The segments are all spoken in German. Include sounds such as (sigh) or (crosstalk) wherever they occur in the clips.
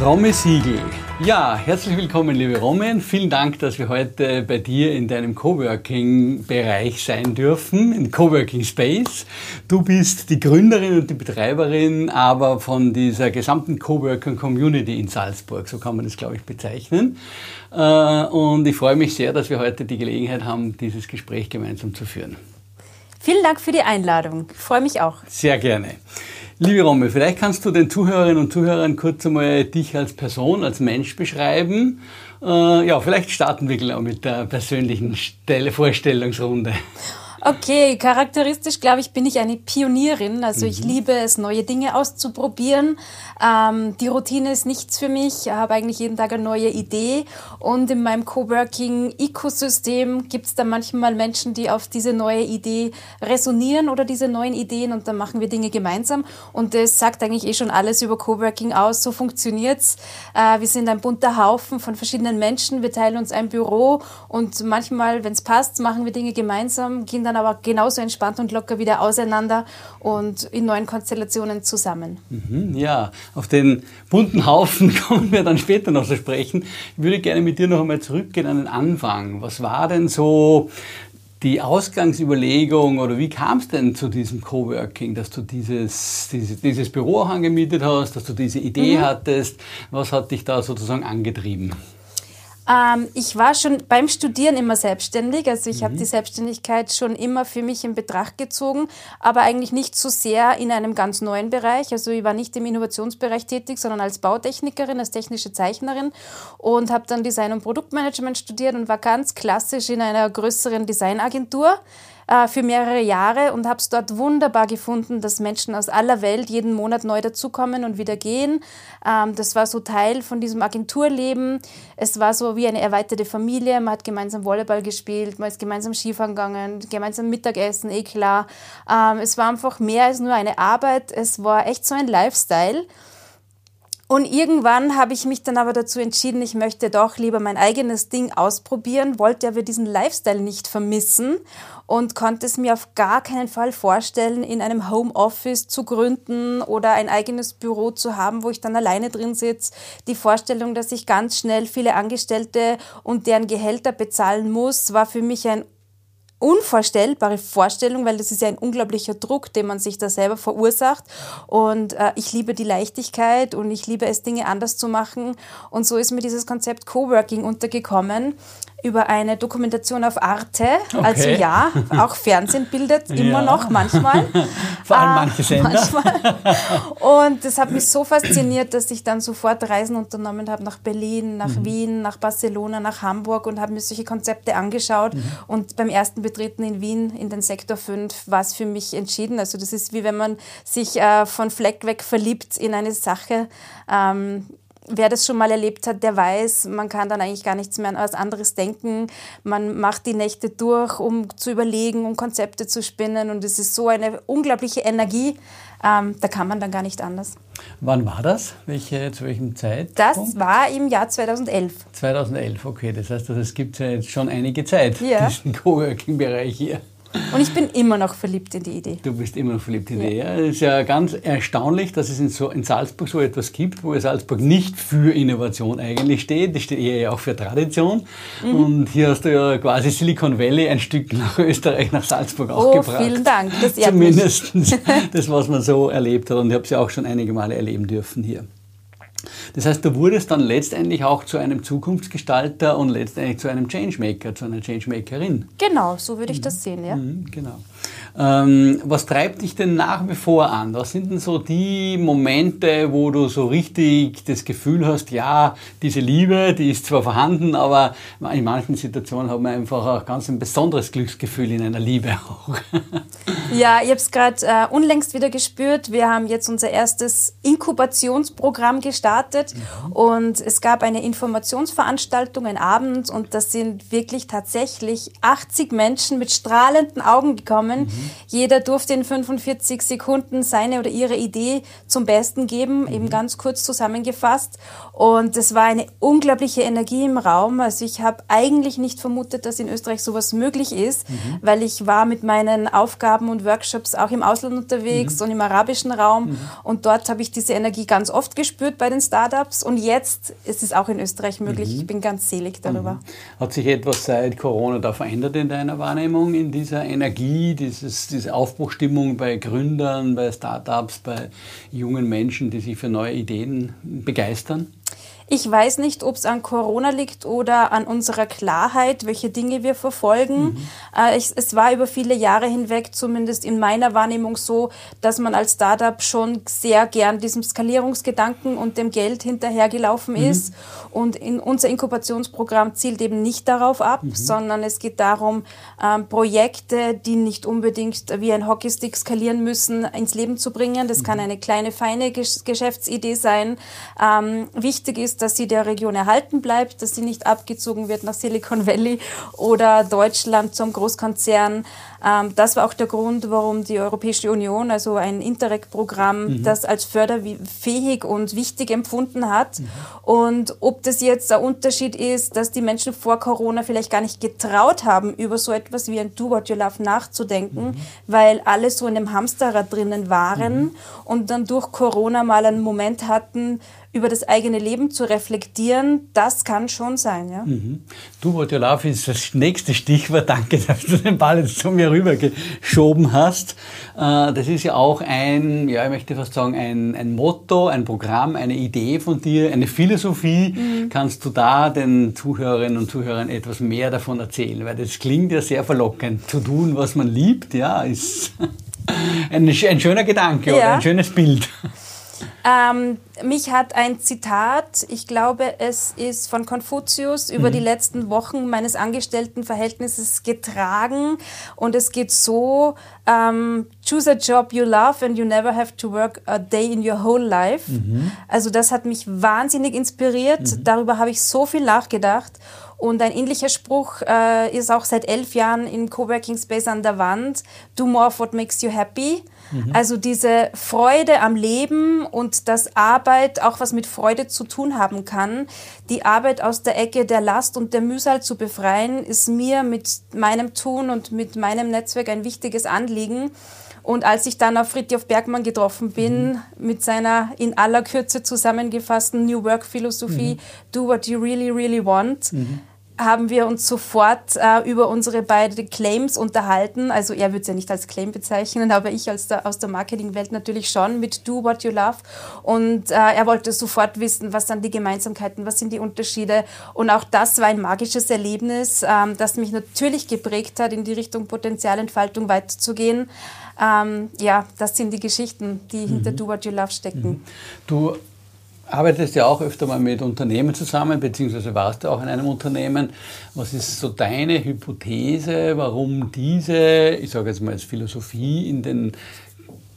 Romme Siegel. Ja, herzlich willkommen, liebe Roman. Vielen Dank, dass wir heute bei dir in deinem Coworking-Bereich sein dürfen, im Coworking Space. Du bist die Gründerin und die Betreiberin aber von dieser gesamten Coworking Community in Salzburg, so kann man das, glaube ich, bezeichnen. Äh, und ich freue mich sehr, dass wir heute die Gelegenheit haben, dieses Gespräch gemeinsam zu führen. Vielen Dank für die Einladung. Ich freue mich auch. Sehr gerne. Liebe Romme, vielleicht kannst du den Zuhörerinnen und Zuhörern kurz einmal dich als Person, als Mensch beschreiben. Äh, ja, vielleicht starten wir gleich mit der persönlichen Vorstellungsrunde. Okay, charakteristisch glaube ich bin ich eine Pionierin. Also ich mhm. liebe es, neue Dinge auszuprobieren. Ähm, die Routine ist nichts für mich. Ich habe eigentlich jeden Tag eine neue Idee. Und in meinem Coworking-Ecosystem gibt es da manchmal Menschen, die auf diese neue Idee resonieren oder diese neuen Ideen und dann machen wir Dinge gemeinsam. Und das sagt eigentlich eh schon alles über Coworking aus. So funktioniert's. Äh, wir sind ein bunter Haufen von verschiedenen Menschen. Wir teilen uns ein Büro und manchmal, wenn es passt, machen wir Dinge gemeinsam, gehen dann aber genauso entspannt und locker wieder auseinander und in neuen Konstellationen zusammen. Mhm, ja, auf den bunten Haufen (laughs) kommen wir dann später noch zu sprechen. Ich würde gerne mit dir noch einmal zurückgehen an den Anfang. Was war denn so die Ausgangsüberlegung oder wie kam es denn zu diesem Coworking, dass du dieses, dieses, dieses Büro auch angemietet hast, dass du diese Idee mhm. hattest? Was hat dich da sozusagen angetrieben? Ähm, ich war schon beim Studieren immer selbstständig. Also ich mhm. habe die Selbstständigkeit schon immer für mich in Betracht gezogen, aber eigentlich nicht so sehr in einem ganz neuen Bereich. Also ich war nicht im Innovationsbereich tätig, sondern als Bautechnikerin, als technische Zeichnerin und habe dann Design und Produktmanagement studiert und war ganz klassisch in einer größeren Designagentur äh, für mehrere Jahre und habe es dort wunderbar gefunden, dass Menschen aus aller Welt jeden Monat neu dazukommen und wieder gehen. Ähm, das war so Teil von diesem Agenturleben. Es war so wie eine erweiterte Familie. Man hat gemeinsam Volleyball gespielt, man ist gemeinsam Skifahren gegangen, gemeinsam Mittagessen, eh klar. Ähm, es war einfach mehr als nur eine Arbeit. Es war echt so ein Lifestyle. Und irgendwann habe ich mich dann aber dazu entschieden, ich möchte doch lieber mein eigenes Ding ausprobieren, wollte aber diesen Lifestyle nicht vermissen und konnte es mir auf gar keinen Fall vorstellen, in einem Homeoffice zu gründen oder ein eigenes Büro zu haben, wo ich dann alleine drin sitze. Die Vorstellung, dass ich ganz schnell viele Angestellte und deren Gehälter bezahlen muss, war für mich ein unvorstellbare Vorstellung, weil das ist ja ein unglaublicher Druck, den man sich da selber verursacht. Und äh, ich liebe die Leichtigkeit und ich liebe es, Dinge anders zu machen. Und so ist mir dieses Konzept Coworking untergekommen über eine Dokumentation auf Arte. Okay. Also ja, auch Fernsehen bildet (laughs) immer ja. noch manchmal. (laughs) Vor allem äh, manche Sender. Manchmal. Und das hat mich so fasziniert, dass ich dann sofort Reisen unternommen habe nach Berlin, nach mhm. Wien, nach Barcelona, nach Hamburg und habe mir solche Konzepte angeschaut. Mhm. Und beim ersten Betreten in Wien in den Sektor 5 war es für mich entschieden. Also das ist wie wenn man sich äh, von Fleck weg verliebt in eine Sache. Ähm, wer das schon mal erlebt hat, der weiß, man kann dann eigentlich gar nichts mehr an was anderes denken. Man macht die Nächte durch, um zu überlegen, um Konzepte zu spinnen. Und es ist so eine unglaubliche Energie. Ähm, da kann man dann gar nicht anders. Wann war das? Welche, zu welchem Zeit? Das war im Jahr 2011. 2011, okay. Das heißt, es gibt ja jetzt schon einige Zeit, ja. diesen Coworking-Bereich hier. Und ich bin immer noch verliebt in die Idee. Du bist immer noch verliebt in die Idee. Ja. Es ist ja ganz erstaunlich, dass es in, so, in Salzburg so etwas gibt, wo Salzburg nicht für Innovation eigentlich steht. Das steht eher ja auch für Tradition. Mhm. Und hier hast du ja quasi Silicon Valley ein Stück nach Österreich, nach Salzburg auch oh, gebracht. Vielen Dank. Das Zumindest (laughs) das, was man so erlebt hat. Und ich habe es ja auch schon einige Male erleben dürfen hier. Das heißt, du wurdest dann letztendlich auch zu einem Zukunftsgestalter und letztendlich zu einem Changemaker, zu einer Changemakerin. Genau, so würde ich das sehen, ja. Mhm, genau. Ähm, was treibt dich denn nach wie vor an? Was sind denn so die Momente, wo du so richtig das Gefühl hast, ja, diese Liebe, die ist zwar vorhanden, aber in manchen Situationen hat man einfach auch ganz ein besonderes Glücksgefühl in einer Liebe auch. (laughs) ja, ich habe es gerade äh, unlängst wieder gespürt. Wir haben jetzt unser erstes Inkubationsprogramm gestartet gestartet mhm. und es gab eine Informationsveranstaltung, ein Abend und das sind wirklich tatsächlich 80 Menschen mit strahlenden Augen gekommen. Mhm. Jeder durfte in 45 Sekunden seine oder ihre Idee zum Besten geben, mhm. eben ganz kurz zusammengefasst. Und es war eine unglaubliche Energie im Raum. Also ich habe eigentlich nicht vermutet, dass in Österreich sowas möglich ist, mhm. weil ich war mit meinen Aufgaben und Workshops auch im Ausland unterwegs mhm. und im arabischen Raum. Mhm. Und dort habe ich diese Energie ganz oft gespürt bei den Startups. Und jetzt ist es auch in Österreich möglich. Mhm. Ich bin ganz selig darüber. Hat sich etwas seit Corona da verändert in deiner Wahrnehmung, in dieser Energie, dieses, diese Aufbruchstimmung bei Gründern, bei Startups, bei jungen Menschen, die sich für neue Ideen begeistern? Ich weiß nicht, ob es an Corona liegt oder an unserer Klarheit, welche Dinge wir verfolgen. Mhm. Äh, ich, es war über viele Jahre hinweg, zumindest in meiner Wahrnehmung so, dass man als Startup schon sehr gern diesem Skalierungsgedanken und dem Geld hinterhergelaufen mhm. ist. Und in unser Inkubationsprogramm zielt eben nicht darauf ab, mhm. sondern es geht darum, ähm, Projekte, die nicht unbedingt wie ein Hockeystick skalieren müssen, ins Leben zu bringen. Das kann mhm. eine kleine, feine Geschäftsidee sein. Ähm, wichtig ist, dass sie der Region erhalten bleibt, dass sie nicht abgezogen wird nach Silicon Valley oder Deutschland zum Großkonzern. Ähm, das war auch der Grund, warum die Europäische Union, also ein Interreg-Programm, mhm. das als förderfähig und wichtig empfunden hat. Mhm. Und ob das jetzt ein Unterschied ist, dass die Menschen vor Corona vielleicht gar nicht getraut haben, über so etwas wie ein Do What You Love nachzudenken, mhm. weil alle so in einem Hamsterrad drinnen waren mhm. und dann durch Corona mal einen Moment hatten, über das eigene Leben zu reflektieren, das kann schon sein. Ja? Mhm. Du, love ist das nächste Stichwort. Danke, dass du den Ball jetzt zu mir rübergeschoben hast. Äh, das ist ja auch ein, ja, ich möchte fast sagen, ein, ein Motto, ein Programm, eine Idee von dir, eine Philosophie. Mhm. Kannst du da den Zuhörerinnen und Zuhörern etwas mehr davon erzählen? Weil das klingt ja sehr verlockend. Zu tun, was man liebt, ja, ist (laughs) ein, ein schöner Gedanke ja. oder ein schönes Bild. Ähm, mich hat ein Zitat, ich glaube, es ist von Konfuzius, über mhm. die letzten Wochen meines Angestelltenverhältnisses getragen. Und es geht so, ähm, choose a job you love and you never have to work a day in your whole life. Mhm. Also das hat mich wahnsinnig inspiriert. Mhm. Darüber habe ich so viel nachgedacht. Und ein ähnlicher Spruch äh, ist auch seit elf Jahren im Coworking Space an der Wand. Do more of what makes you happy. Mhm. Also diese Freude am Leben und dass Arbeit auch was mit Freude zu tun haben kann. Die Arbeit aus der Ecke der Last und der Mühsal zu befreien, ist mir mit meinem Tun und mit meinem Netzwerk ein wichtiges Anliegen. Und als ich dann auf Fritjof Bergmann getroffen bin, mhm. mit seiner in aller Kürze zusammengefassten New Work Philosophie, mhm. do what you really, really want, mhm haben wir uns sofort äh, über unsere beiden Claims unterhalten. Also er würde es ja nicht als Claim bezeichnen, (laughs) aber ich als der, aus der Marketingwelt natürlich schon mit Do What You Love. Und äh, er wollte sofort wissen, was sind die Gemeinsamkeiten, was sind die Unterschiede. Und auch das war ein magisches Erlebnis, ähm, das mich natürlich geprägt hat, in die Richtung Potenzialentfaltung weiterzugehen. Ähm, ja, das sind die Geschichten, die mhm. hinter Do What You Love stecken. Mhm. Du arbeitest ja auch öfter mal mit Unternehmen zusammen, beziehungsweise warst du auch in einem Unternehmen. Was ist so deine Hypothese, warum diese, ich sage jetzt mal als Philosophie, in den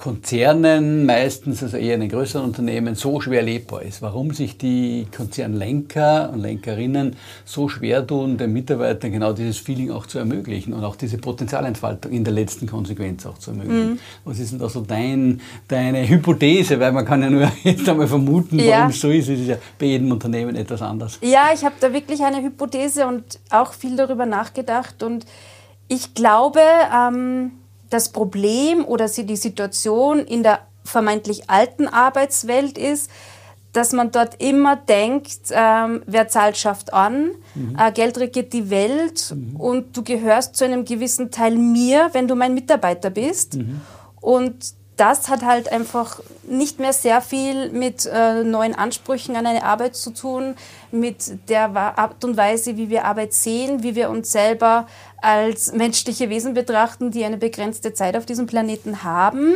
Konzernen, meistens also eher in den größeren Unternehmen, so schwer lebbar ist. Warum sich die Konzernlenker und Lenkerinnen so schwer tun, den Mitarbeitern genau dieses Feeling auch zu ermöglichen und auch diese Potenzialentfaltung in der letzten Konsequenz auch zu ermöglichen. Mhm. Was ist denn da so dein, deine Hypothese? Weil man kann ja nur (laughs) jetzt einmal vermuten, ja. warum es so ist. Es ist ja bei jedem Unternehmen etwas anders. Ja, ich habe da wirklich eine Hypothese und auch viel darüber nachgedacht und ich glaube, ähm, das Problem oder die Situation in der vermeintlich alten Arbeitswelt ist, dass man dort immer denkt, ähm, wer zahlt, schafft an, mhm. äh, Geld regiert die Welt mhm. und du gehörst zu einem gewissen Teil mir, wenn du mein Mitarbeiter bist. Mhm. Und das hat halt einfach nicht mehr sehr viel mit äh, neuen Ansprüchen an eine Arbeit zu tun, mit der Art und Weise, wie wir Arbeit sehen, wie wir uns selber als menschliche Wesen betrachten, die eine begrenzte Zeit auf diesem Planeten haben.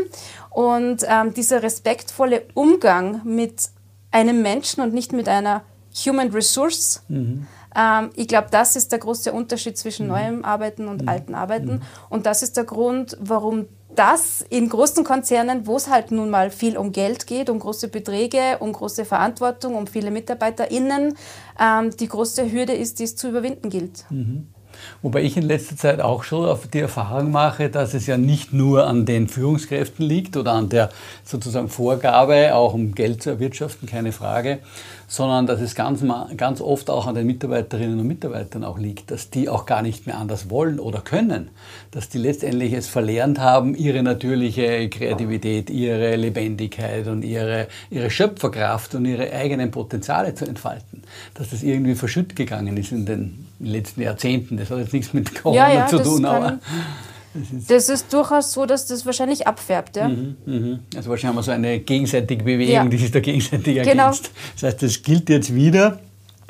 Und ähm, dieser respektvolle Umgang mit einem Menschen und nicht mit einer Human Resource, mhm. ähm, ich glaube, das ist der große Unterschied zwischen mhm. neuem Arbeiten und mhm. alten Arbeiten. Mhm. Und das ist der Grund, warum das in großen Konzernen, wo es halt nun mal viel um Geld geht, um große Beträge, um große Verantwortung, um viele MitarbeiterInnen, ähm, die große Hürde ist, die es zu überwinden gilt. Mhm. Wobei ich in letzter Zeit auch schon die Erfahrung mache, dass es ja nicht nur an den Führungskräften liegt oder an der sozusagen Vorgabe, auch um Geld zu erwirtschaften, keine Frage, sondern dass es ganz, ganz oft auch an den Mitarbeiterinnen und Mitarbeitern auch liegt, dass die auch gar nicht mehr anders wollen oder können, dass die letztendlich es verlernt haben, ihre natürliche Kreativität, ihre Lebendigkeit und ihre, ihre Schöpferkraft und ihre eigenen Potenziale zu entfalten, dass das irgendwie verschütt gegangen ist in den letzten Jahrzehnten. Das hat jetzt nichts mit Corona ja, ja, zu tun, aber das ist, das ist, durchaus so, dass das wahrscheinlich abfärbt. Ja? Mhm, mh. Also wahrscheinlich haben wir so eine gegenseitige Bewegung, ja. die sich da gegenseitig genau. ergänzt. Das heißt, es gilt jetzt wieder,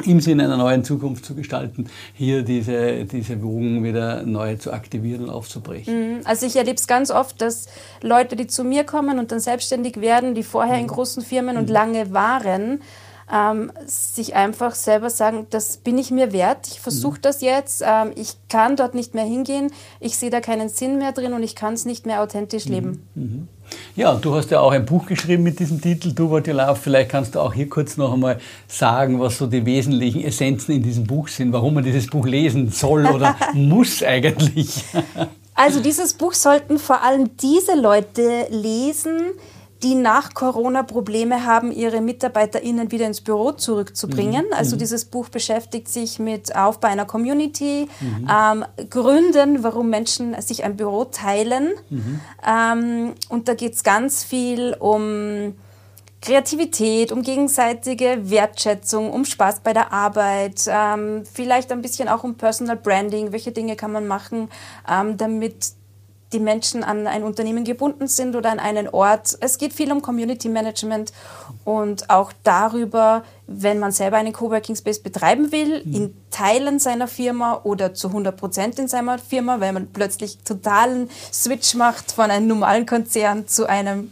im Sinne einer neuen Zukunft zu gestalten, hier diese, diese Wogen wieder neu zu aktivieren und aufzubrechen. Mhm. Also ich erlebe es ganz oft, dass Leute, die zu mir kommen und dann selbstständig werden, die vorher in mhm. großen Firmen und mhm. lange waren, ähm, sich einfach selber sagen, das bin ich mir wert, ich versuche mhm. das jetzt, ähm, ich kann dort nicht mehr hingehen, ich sehe da keinen Sinn mehr drin und ich kann es nicht mehr authentisch mhm. leben. Mhm. Ja, du hast ja auch ein Buch geschrieben mit diesem Titel, Du What You Love. Vielleicht kannst du auch hier kurz noch einmal sagen, was so die wesentlichen Essenzen in diesem Buch sind, warum man dieses Buch lesen soll oder (laughs) muss eigentlich. Also dieses Buch sollten vor allem diese Leute lesen, die nach Corona Probleme haben, ihre MitarbeiterInnen wieder ins Büro zurückzubringen. Mhm. Also mhm. dieses Buch beschäftigt sich mit Aufbau einer Community, mhm. ähm, Gründen, warum Menschen sich ein Büro teilen. Mhm. Ähm, und da geht es ganz viel um Kreativität, um gegenseitige Wertschätzung, um Spaß bei der Arbeit, ähm, vielleicht ein bisschen auch um Personal Branding, welche Dinge kann man machen, ähm, damit die Menschen an ein Unternehmen gebunden sind oder an einen Ort. Es geht viel um Community Management und auch darüber, wenn man selber einen Coworking Space betreiben will, mhm. in Teilen seiner Firma oder zu 100 Prozent in seiner Firma, weil man plötzlich totalen Switch macht von einem normalen Konzern zu einem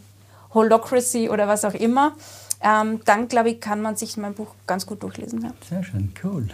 Holocracy oder was auch immer. Ähm, dann, glaube ich, kann man sich mein Buch ganz gut durchlesen. Ja. Sehr schön, cool.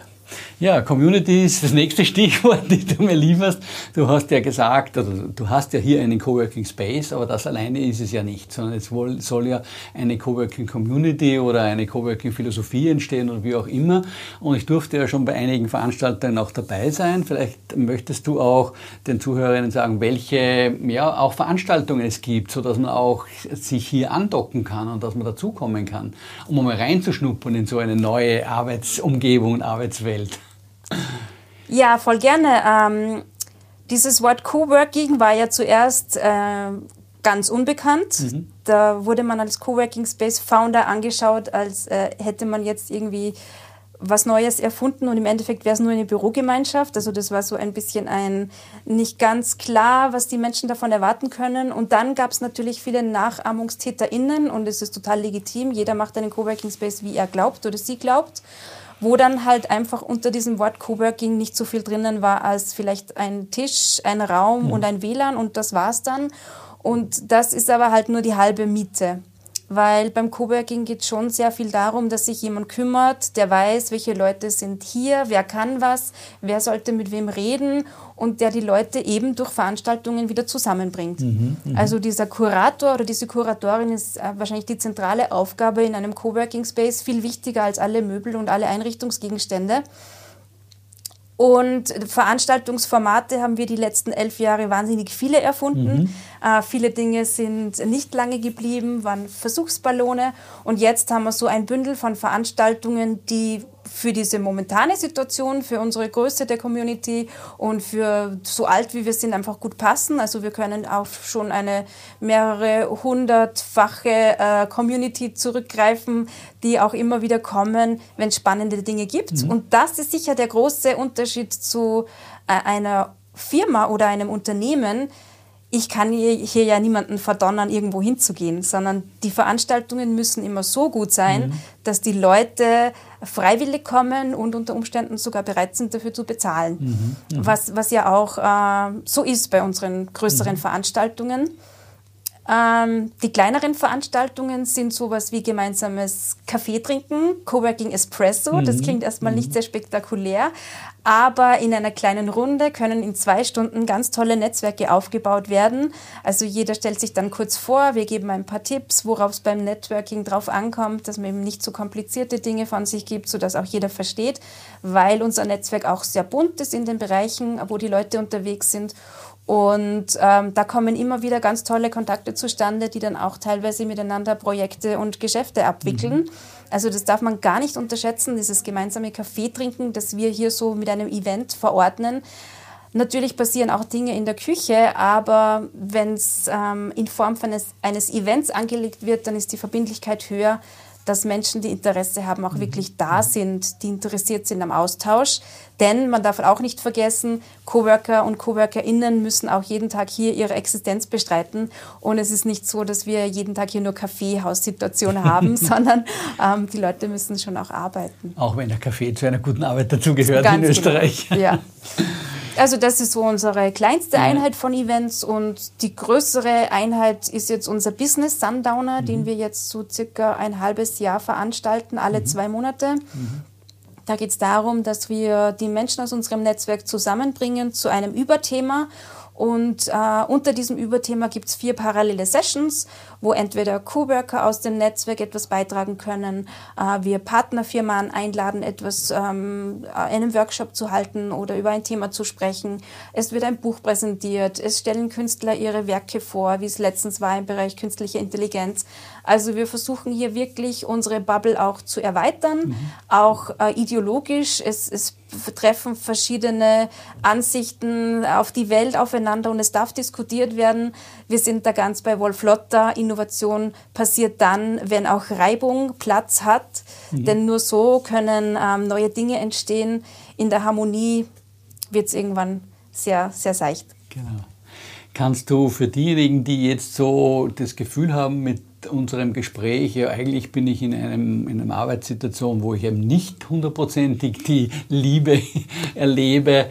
Ja, Community ist das nächste (laughs) Stichwort, das du mir lieferst. Du hast ja gesagt, also du hast ja hier einen Coworking Space, aber das alleine ist es ja nicht, sondern es soll ja eine Coworking Community oder eine Coworking Philosophie entstehen oder wie auch immer. Und ich durfte ja schon bei einigen Veranstaltungen auch dabei sein. Vielleicht möchtest du auch den Zuhörerinnen sagen, welche ja, auch Veranstaltungen es gibt, sodass man auch sich hier andocken kann und dass man dazukommen kann, um mal reinzuschnuppern in so eine neue Arbeitsumgebung und Arbeitswelt. Welt. Ja, voll gerne. Ähm, dieses Wort Coworking war ja zuerst äh, ganz unbekannt. Mhm. Da wurde man als Coworking Space Founder angeschaut, als äh, hätte man jetzt irgendwie was Neues erfunden und im Endeffekt wäre es nur eine Bürogemeinschaft. Also das war so ein bisschen ein nicht ganz klar, was die Menschen davon erwarten können. Und dann gab es natürlich viele NachahmungstäterInnen und es ist total legitim. Jeder macht einen Coworking Space, wie er glaubt oder sie glaubt wo dann halt einfach unter diesem Wort Coworking nicht so viel drinnen war als vielleicht ein Tisch, ein Raum mhm. und ein WLAN und das war's dann. Und das ist aber halt nur die halbe Miete weil beim Coworking geht schon sehr viel darum, dass sich jemand kümmert, der weiß, welche Leute sind hier, wer kann was, wer sollte mit wem reden und der die Leute eben durch Veranstaltungen wieder zusammenbringt. Mhm, mh. Also dieser Kurator oder diese Kuratorin ist äh, wahrscheinlich die zentrale Aufgabe in einem Coworking Space, viel wichtiger als alle Möbel und alle Einrichtungsgegenstände. Und Veranstaltungsformate haben wir die letzten elf Jahre wahnsinnig viele erfunden. Mhm. Äh, viele Dinge sind nicht lange geblieben, waren Versuchsballone. Und jetzt haben wir so ein Bündel von Veranstaltungen, die für diese momentane Situation, für unsere Größe der Community und für so alt wie wir sind einfach gut passen. Also wir können auf schon eine mehrere hundertfache äh, Community zurückgreifen, die auch immer wieder kommen, wenn es spannende Dinge gibt. Mhm. Und das ist sicher der große Unterschied zu äh, einer Firma oder einem Unternehmen, ich kann hier ja niemanden verdonnern, irgendwo hinzugehen, sondern die Veranstaltungen müssen immer so gut sein, mhm. dass die Leute freiwillig kommen und unter Umständen sogar bereit sind, dafür zu bezahlen. Mhm. Mhm. Was, was ja auch äh, so ist bei unseren größeren mhm. Veranstaltungen. Ähm, die kleineren Veranstaltungen sind sowas wie gemeinsames Kaffee trinken, Coworking Espresso. Mhm. Das klingt erstmal mhm. nicht sehr spektakulär, aber in einer kleinen Runde können in zwei Stunden ganz tolle Netzwerke aufgebaut werden. Also jeder stellt sich dann kurz vor, wir geben ein paar Tipps, worauf es beim Networking drauf ankommt, dass man eben nicht so komplizierte Dinge von sich gibt, sodass auch jeder versteht, weil unser Netzwerk auch sehr bunt ist in den Bereichen, wo die Leute unterwegs sind. Und ähm, da kommen immer wieder ganz tolle Kontakte zustande, die dann auch teilweise miteinander Projekte und Geschäfte abwickeln. Mhm. Also das darf man gar nicht unterschätzen, dieses gemeinsame Kaffee trinken, das wir hier so mit einem Event verordnen. Natürlich passieren auch Dinge in der Küche, aber wenn es ähm, in Form eines, eines Events angelegt wird, dann ist die Verbindlichkeit höher, dass Menschen, die Interesse haben, auch mhm. wirklich da sind, die interessiert sind am Austausch. Denn man darf auch nicht vergessen, Coworker und Coworkerinnen müssen auch jeden Tag hier ihre Existenz bestreiten. Und es ist nicht so, dass wir jeden Tag hier nur Kaffeehaussituation (laughs) haben, sondern ähm, die Leute müssen schon auch arbeiten. Auch wenn der Kaffee zu einer guten Arbeit dazugehört in genau. Österreich. Genau. Ja. (laughs) Also das ist so unsere kleinste Einheit von Events und die größere Einheit ist jetzt unser Business Sundowner, mhm. den wir jetzt so circa ein halbes Jahr veranstalten, alle mhm. zwei Monate. Mhm. Da geht es darum, dass wir die Menschen aus unserem Netzwerk zusammenbringen zu einem Überthema und äh, unter diesem Überthema gibt es vier parallele Sessions, wo entweder Coworker aus dem Netzwerk etwas beitragen können, äh, wir Partnerfirmen einladen, etwas, ähm, einen Workshop zu halten oder über ein Thema zu sprechen. Es wird ein Buch präsentiert, es stellen Künstler ihre Werke vor, wie es letztens war im Bereich künstliche Intelligenz. Also wir versuchen hier wirklich unsere Bubble auch zu erweitern, mhm. auch äh, ideologisch. Es, es treffen verschiedene Ansichten auf die Welt aufeinander und es darf diskutiert werden. Wir sind da ganz bei Wolf Lotter. Innovation passiert dann, wenn auch Reibung Platz hat, mhm. denn nur so können ähm, neue Dinge entstehen. In der Harmonie wird es irgendwann sehr, sehr seicht. Genau. Kannst du für diejenigen, die jetzt so das Gefühl haben, mit unserem Gespräch, ja eigentlich bin ich in, einem, in einer Arbeitssituation, wo ich eben nicht hundertprozentig die Liebe (laughs) erlebe.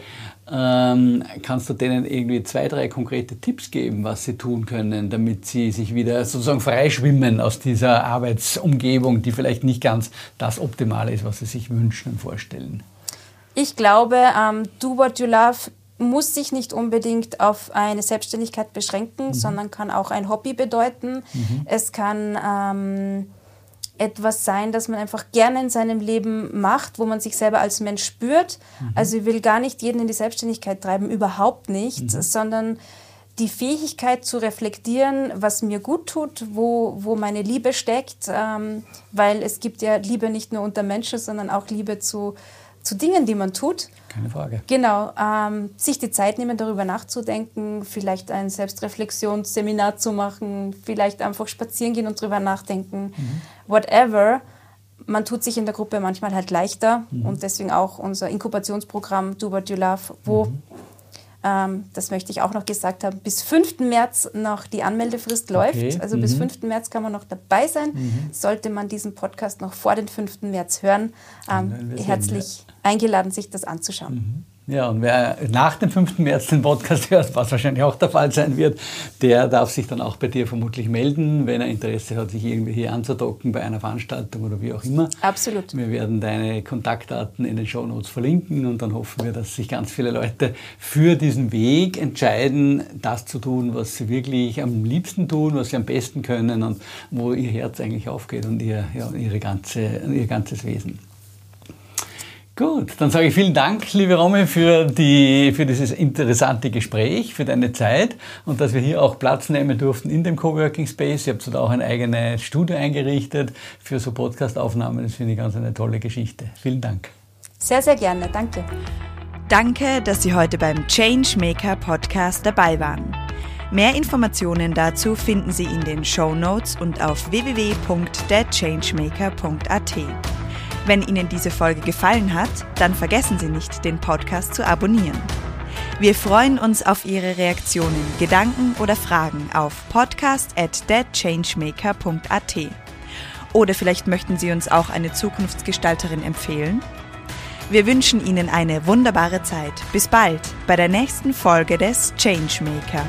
Ähm, kannst du denen irgendwie zwei, drei konkrete Tipps geben, was sie tun können, damit sie sich wieder sozusagen freischwimmen aus dieser Arbeitsumgebung, die vielleicht nicht ganz das Optimale ist, was sie sich wünschen und vorstellen? Ich glaube, um, ähm, do what you love muss sich nicht unbedingt auf eine Selbstständigkeit beschränken, mhm. sondern kann auch ein Hobby bedeuten. Mhm. Es kann ähm, etwas sein, das man einfach gerne in seinem Leben macht, wo man sich selber als Mensch spürt. Mhm. Also ich will gar nicht jeden in die Selbstständigkeit treiben, überhaupt nicht, mhm. sondern die Fähigkeit zu reflektieren, was mir gut tut, wo, wo meine Liebe steckt, ähm, weil es gibt ja Liebe nicht nur unter Menschen, sondern auch Liebe zu, zu Dingen, die man tut. Keine Frage. Genau, ähm, sich die Zeit nehmen, darüber nachzudenken, vielleicht ein Selbstreflexionsseminar zu machen, vielleicht einfach spazieren gehen und darüber nachdenken, mhm. whatever. Man tut sich in der Gruppe manchmal halt leichter mhm. und deswegen auch unser Inkubationsprogramm Do What You Love, wo mhm ähm, das möchte ich auch noch gesagt haben, bis 5. März noch die Anmeldefrist läuft. Okay. Also mhm. bis 5. März kann man noch dabei sein. Mhm. Sollte man diesen Podcast noch vor den 5. März hören, ähm, herzlich eingeladen, sich das anzuschauen. Ja, und wer nach dem 5. März den Podcast hört, was wahrscheinlich auch der Fall sein wird, der darf sich dann auch bei dir vermutlich melden, wenn er Interesse hat, sich irgendwie hier anzudocken bei einer Veranstaltung oder wie auch immer. Absolut. Wir werden deine Kontaktdaten in den Show Notes verlinken und dann hoffen wir, dass sich ganz viele Leute für diesen Weg entscheiden, das zu tun, was sie wirklich am liebsten tun, was sie am besten können und wo ihr Herz eigentlich aufgeht und ihr, ja, ihre ganze, ihr ganzes Wesen. Gut, dann sage ich vielen Dank, liebe Romy, für, die, für dieses interessante Gespräch, für deine Zeit und dass wir hier auch Platz nehmen durften in dem Coworking Space. Ihr habt da auch ein eigenes Studio eingerichtet für so Podcast-Aufnahmen. Das finde ich ganz eine tolle Geschichte. Vielen Dank. Sehr, sehr gerne. Danke. Danke, dass Sie heute beim Changemaker Podcast dabei waren. Mehr Informationen dazu finden Sie in den Show Notes und auf www.thechangemaker.at. Wenn Ihnen diese Folge gefallen hat, dann vergessen Sie nicht, den Podcast zu abonnieren. Wir freuen uns auf Ihre Reaktionen, Gedanken oder Fragen auf podcast at deadchangemaker.at. Oder vielleicht möchten Sie uns auch eine Zukunftsgestalterin empfehlen? Wir wünschen Ihnen eine wunderbare Zeit. Bis bald bei der nächsten Folge des Changemaker.